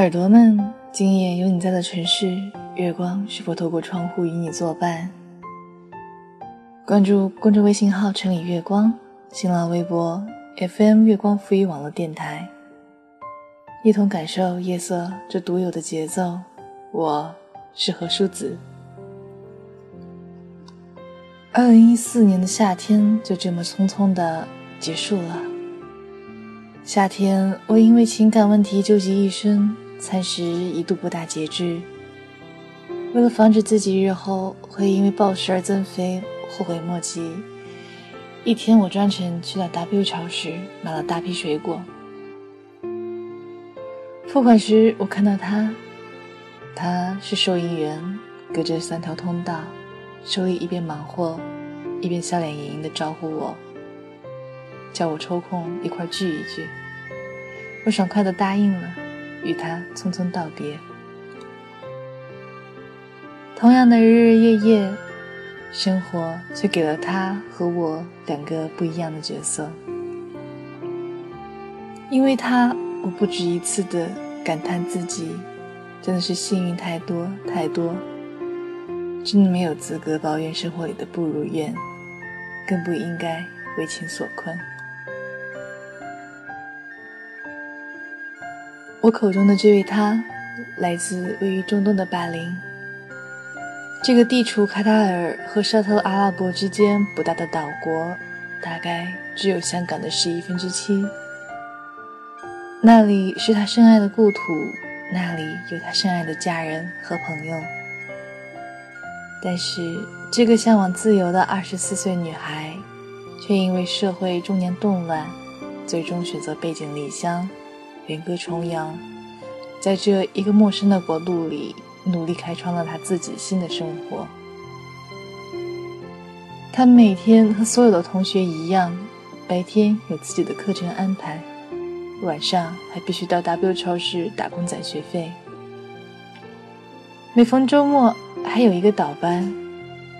耳朵们，今夜有你在的城市，月光是否透过窗户与你作伴？关注公众微信号“城里月光”，新浪微博 FM 月光浮语网络电台，一同感受夜色这独有的节奏。我是何淑子。二零一四年的夏天就这么匆匆的结束了。夏天，我因为情感问题纠结一生。餐食一度不大节制，为了防止自己日后会因为暴食而增肥，后悔莫及。一天，我专程去了 W 超市买了大批水果。付款时，我看到他，他是收银员，隔着三条通道，手里一边忙活，一边笑脸盈盈地招呼我，叫我抽空一块聚一聚。我爽快地答应了。与他匆匆道别。同样的日日夜夜，生活却给了他和我两个不一样的角色。因为他，我不止一次的感叹自己真的是幸运太多太多，真的没有资格抱怨生活里的不如愿，更不应该为情所困。我口中的这位他，来自位于中东的巴林。这个地处卡塔尔和沙特阿拉伯之间不大的岛国，大概只有香港的十一分之七。那里是他深爱的故土，那里有他深爱的家人和朋友。但是，这个向往自由的二十四岁女孩，却因为社会中年动乱，最终选择背井离乡。远隔重洋，在这一个陌生的国度里，努力开创了他自己新的生活。他每天和所有的同学一样，白天有自己的课程安排，晚上还必须到 W 超市打工攒学费。每逢周末，还有一个倒班，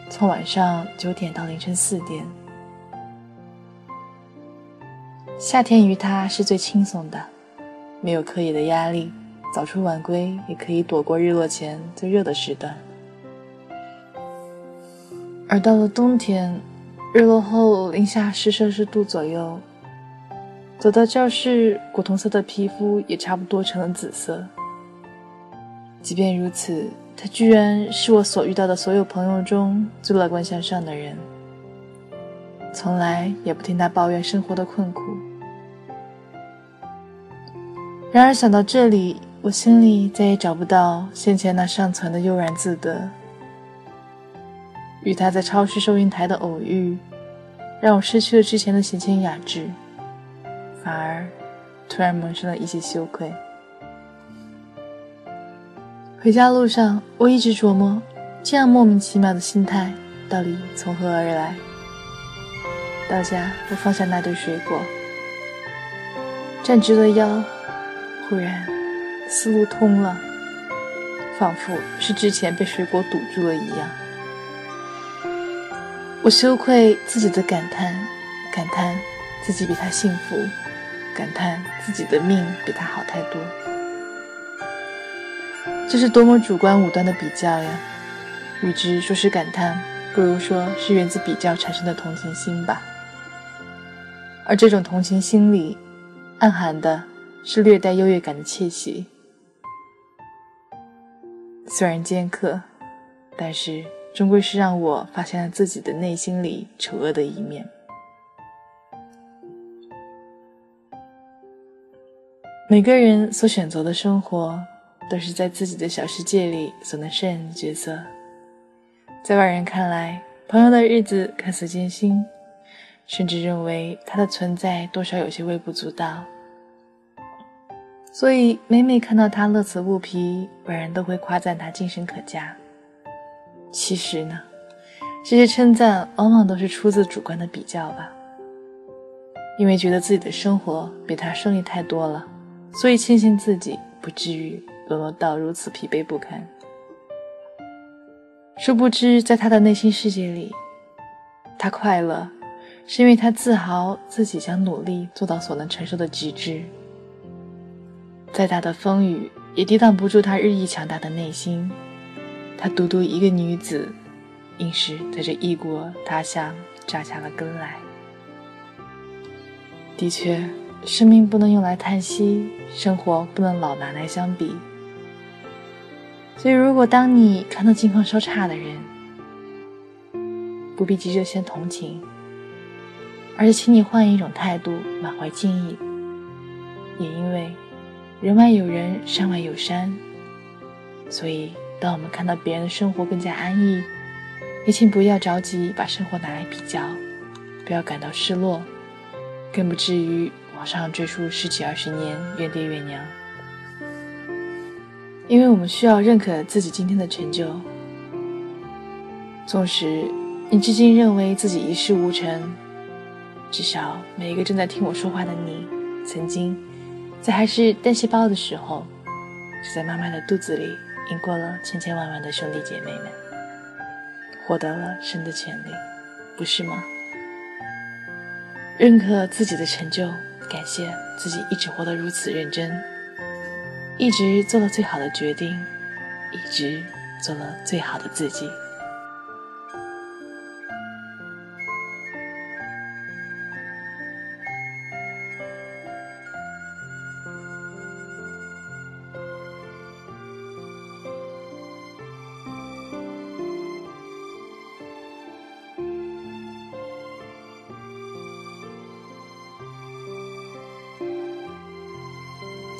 从晚上九点到凌晨四点。夏天于他是最轻松的。没有课业的压力，早出晚归也可以躲过日落前最热的时段。而到了冬天，日落后零下十摄氏度左右，走到教室，古铜色的皮肤也差不多成了紫色。即便如此，他居然是我所遇到的所有朋友中最乐观向上的人，从来也不听他抱怨生活的困苦。然而想到这里，我心里再也找不到先前那尚存的悠然自得。与他在超市收银台的偶遇，让我失去了之前的闲情雅致，反而突然萌生了一些羞愧。回家路上，我一直琢磨，这样莫名其妙的心态到底从何而来。到家，我放下那堆水果，站直了腰。突然，思路通了，仿佛是之前被水果堵住了一样。我羞愧自己的感叹，感叹自己比他幸福，感叹自己的命比他好太多。这是多么主观武断的比较呀！与之说是感叹，不如说是源自比较产生的同情心吧。而这种同情心里，暗含的。是略带优越感的窃喜，虽然尖刻，但是终归是让我发现了自己的内心里丑恶的一面。每个人所选择的生活，都是在自己的小世界里所能胜任的角色。在外人看来，朋友的日子看似艰辛，甚至认为他的存在多少有些微不足道。所以，每每看到他乐此不疲，外人都会夸赞他精神可嘉。其实呢，这些称赞往往都是出自主观的比较吧。因为觉得自己的生活比他顺利太多了，所以庆幸自己不至于沦落到如此疲惫不堪。殊不知，在他的内心世界里，他快乐，是因为他自豪自己将努力做到所能承受的极致。再大的风雨，也抵挡不住他日益强大的内心。他独独一个女子，硬是在这异国他乡扎下了根来。的确，生命不能用来叹息，生活不能老拿来相比。所以，如果当你看到境况稍差的人，不必急着先同情，而是请你换一种态度，满怀敬意。也因为人外有人，山外有山，所以当我们看到别人的生活更加安逸，也请不要着急把生活拿来比较，不要感到失落，更不至于往上追溯十几二十年，怨爹怨娘。因为我们需要认可自己今天的成就，纵使你至今认为自己一事无成，至少每一个正在听我说话的你，曾经在还是单细胞的时候，就在妈妈的肚子里赢过了千千万万的兄弟姐妹们，获得了生的权利，不是吗？认可自己的成就，感谢自己一直活得如此认真。一直做了最好的决定，一直做了最好的自己。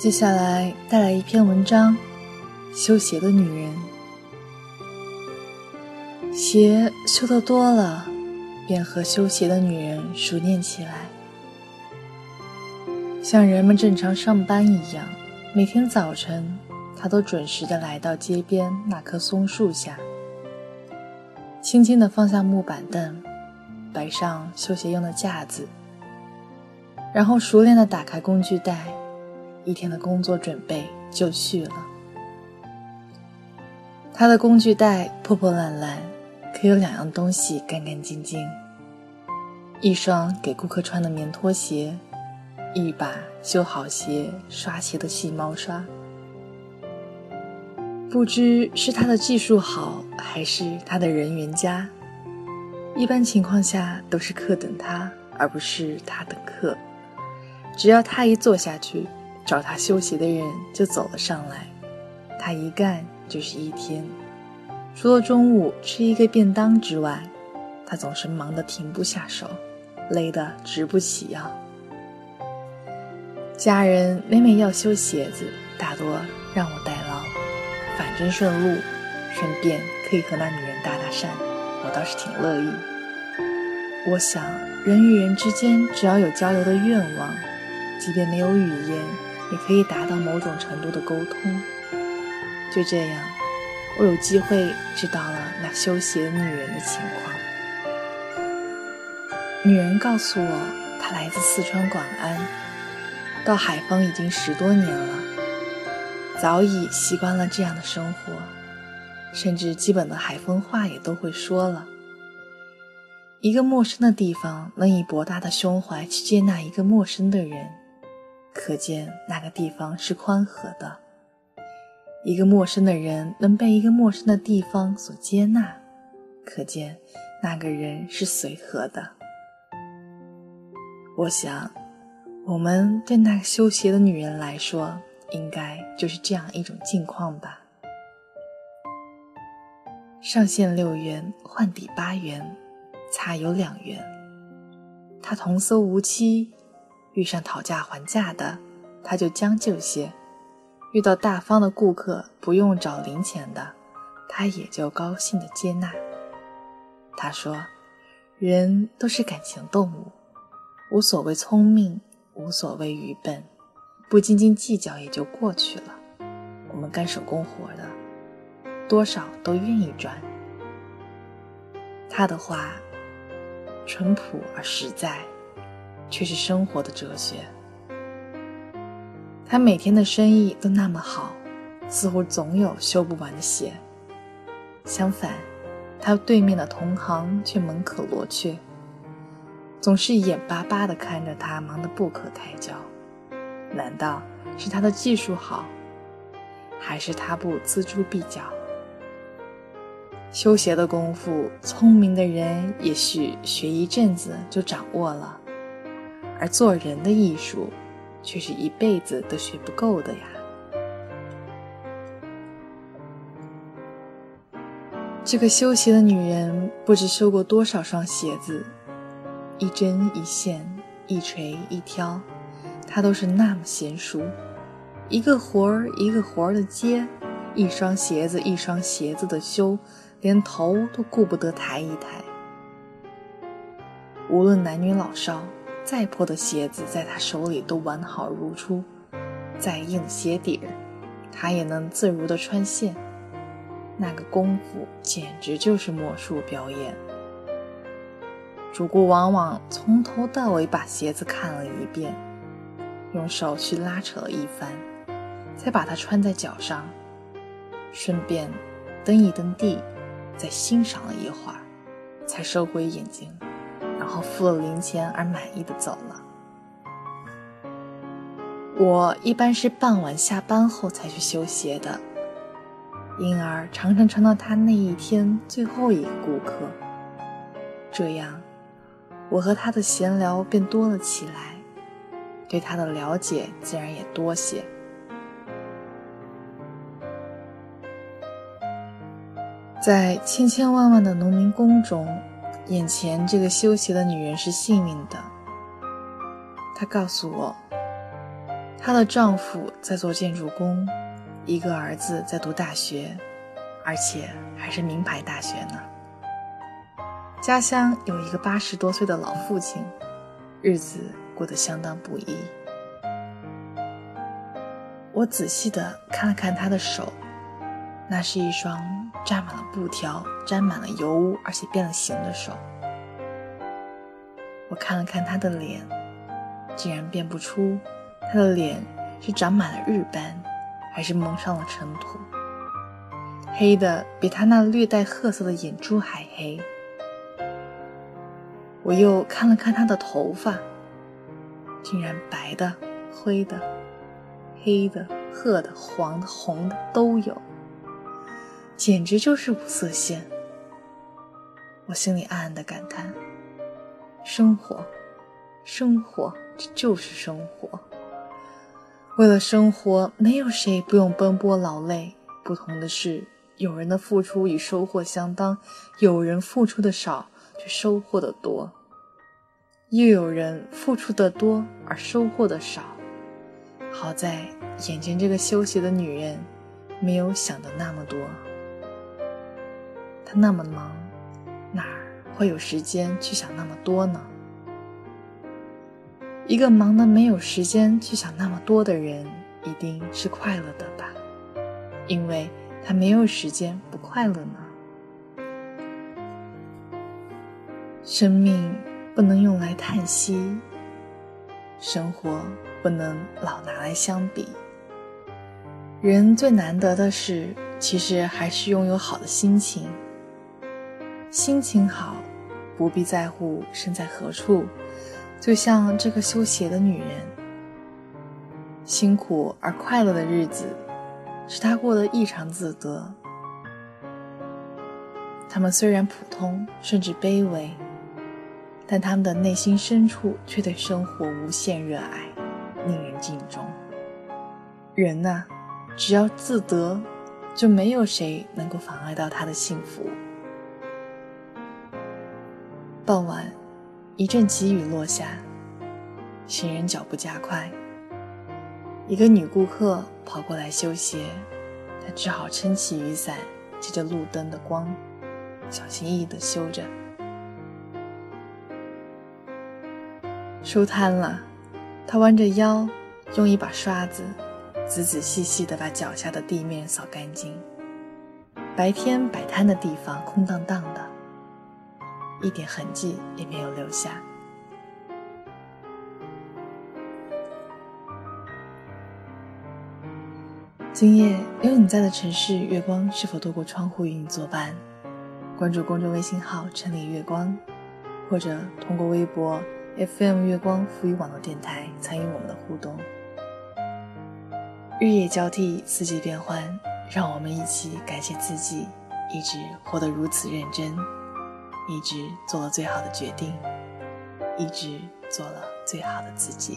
接下来带来一篇文章，《修鞋的女人》。鞋修得多了，便和修鞋的女人熟练起来。像人们正常上班一样，每天早晨，她都准时的来到街边那棵松树下，轻轻的放下木板凳，摆上修鞋用的架子，然后熟练的打开工具袋。一天的工作准备就绪了。他的工具袋破破烂烂，可有两样东西干干净净：一双给顾客穿的棉拖鞋，一把修好鞋、刷鞋的细毛刷。不知是他的技术好，还是他的人缘佳，一般情况下都是客等他，而不是他等客。只要他一坐下去。找他修鞋的人就走了上来，他一干就是一天，除了中午吃一个便当之外，他总是忙得停不下手，累得直不起腰。家人每每要修鞋子，大多让我代劳，反正顺路，顺便可以和那女人搭搭讪，我倒是挺乐意。我想，人与人之间只要有交流的愿望，即便没有语言。也可以达到某种程度的沟通。就这样，我有机会知道了那修鞋女人的情况。女人告诉我，她来自四川广安，到海丰已经十多年了，早已习惯了这样的生活，甚至基本的海丰话也都会说了。一个陌生的地方，能以博大的胸怀去接纳一个陌生的人。可见那个地方是宽和的。一个陌生的人能被一个陌生的地方所接纳，可见那个人是随和的。我想，我们对那个修鞋的女人来说，应该就是这样一种境况吧。上线六元，换底八元，差有两元。他童叟无欺。遇上讨价还价的，他就将就些；遇到大方的顾客，不用找零钱的，他也就高兴的接纳。他说：“人都是感情动物，无所谓聪明，无所谓愚笨，不斤斤计较也就过去了。我们干手工活的，多少都愿意赚。”他的话淳朴而实在。却是生活的哲学。他每天的生意都那么好，似乎总有修不完的鞋。相反，他对面的同行却门可罗雀，总是眼巴巴地看着他忙得不可开交。难道是他的技术好？还是他不锱铢必较？修鞋的功夫，聪明的人也许学一阵子就掌握了，而做人的艺术，却是一辈子都学不够的呀。这个修鞋的女人，不知修过多少双鞋子，一针一线，一锤一挑，她都是那么娴熟，一个活儿一个活儿的接，一双鞋子一双鞋子的修。连头都顾不得抬一抬。无论男女老少，再破的鞋子在他手里都完好如初；再硬的鞋底儿，他也能自如的穿线。那个功夫简直就是魔术表演。主顾往往从头到尾把鞋子看了一遍，用手去拉扯了一番，再把它穿在脚上，顺便蹬一蹬地。再欣赏了一会儿，才收回眼睛，后付了零钱而满意的走了。我一般是傍晚下班后才去修鞋的，因而常常成了他那一天最后一个顾客。这样，我和他的闲聊便多了起来，对他的了解自然也多些。在千千万万的农民工中，眼前这个修鞋的女人是幸运的。她告诉我，她的丈夫在做建筑工，一个儿子在读大学，而且还是名牌大学呢。家乡有一个八十多岁的老父亲，日子过得相当不易。我仔细的看了看他的手，那是一双。沾满了布条、沾满了油污，而且变了形的手。我看了看他的脸，竟然辨不出他的脸是长满了日斑，还是蒙上了尘土。黑的比他那略带褐色的眼珠还黑。我又看了看他的头发，竟然白的、灰的、黑的、褐的、黄的、红的都有。简直就是五色线。我心里暗暗的感叹：生活，生活，这就是生活。为了生活，没有谁不用奔波劳累。不同的是，有人的付出与收获相当，有人付出的少却收获的多，又有人付出的多而收获的少。好在眼前这个休息的女人，没有想的那么多。他那么忙，哪会有时间去想那么多呢？一个忙的没有时间去想那么多的人，一定是快乐的吧？因为他没有时间不快乐呢。生命不能用来叹息，生活不能老拿来相比。人最难得的是，其实还是拥有好的心情。心情好，不必在乎身在何处。就像这个修鞋的女人，辛苦而快乐的日子，使她过得异常自得。他们虽然普通，甚至卑微，但他们的内心深处却对生活无限热爱，令人敬重。人呐，只要自得，就没有谁能够妨碍到他的幸福。一阵急雨落下，行人脚步加快。一个女顾客跑过来修鞋，她只好撑起雨伞，借着路灯的光，小心翼翼地修着。收摊了，她弯着腰，用一把刷子，仔仔细细地把脚下的地面扫干净。白天摆摊的地方空荡荡的。一点痕迹也没有留下。今夜有你在的城市，月光是否透过窗户与你作伴？关注公众微信号“城里月光”，或者通过微博 FM 月光赋予网络电台参与我们的互动。日夜交替，四季变换，让我们一起感谢自己，一直活得如此认真，一直做了最好的决定，一直做了最好的自己。